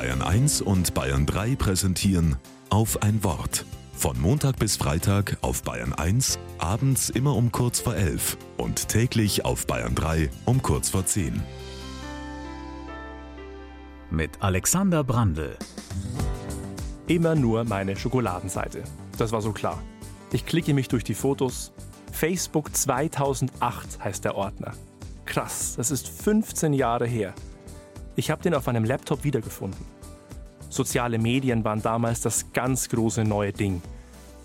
Bayern 1 und Bayern 3 präsentieren auf ein Wort. Von Montag bis Freitag auf Bayern 1, abends immer um kurz vor 11 und täglich auf Bayern 3 um kurz vor 10. Mit Alexander Brandl. Immer nur meine Schokoladenseite. Das war so klar. Ich klicke mich durch die Fotos. Facebook 2008 heißt der Ordner. Krass, das ist 15 Jahre her. Ich habe den auf meinem Laptop wiedergefunden. Soziale Medien waren damals das ganz große neue Ding.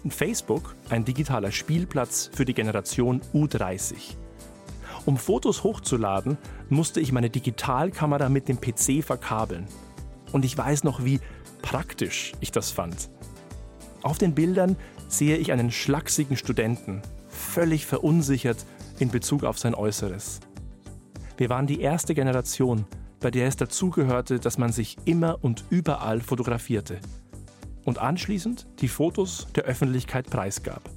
Facebook ein digitaler Spielplatz für die Generation U30. Um Fotos hochzuladen, musste ich meine Digitalkamera mit dem PC verkabeln. Und ich weiß noch, wie praktisch ich das fand. Auf den Bildern sehe ich einen schlachsigen Studenten, völlig verunsichert in Bezug auf sein Äußeres. Wir waren die erste Generation, bei der es dazugehörte, dass man sich immer und überall fotografierte und anschließend die Fotos der Öffentlichkeit preisgab.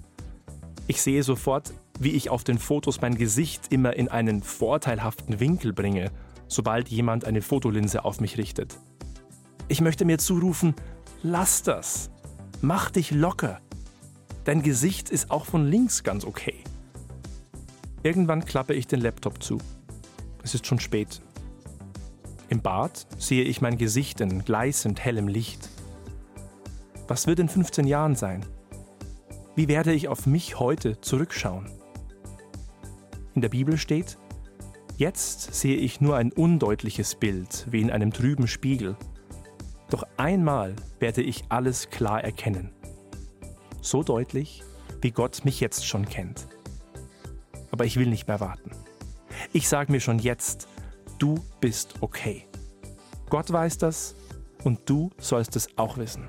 Ich sehe sofort, wie ich auf den Fotos mein Gesicht immer in einen vorteilhaften Winkel bringe, sobald jemand eine Fotolinse auf mich richtet. Ich möchte mir zurufen, lass das. Mach dich locker. Dein Gesicht ist auch von links ganz okay. Irgendwann klappe ich den Laptop zu. Es ist schon spät. Im Bad sehe ich mein Gesicht in gleißend hellem Licht. Was wird in 15 Jahren sein? Wie werde ich auf mich heute zurückschauen? In der Bibel steht, jetzt sehe ich nur ein undeutliches Bild wie in einem trüben Spiegel. Doch einmal werde ich alles klar erkennen. So deutlich, wie Gott mich jetzt schon kennt. Aber ich will nicht mehr warten. Ich sage mir schon jetzt, du bist okay. Gott weiß das und du sollst es auch wissen.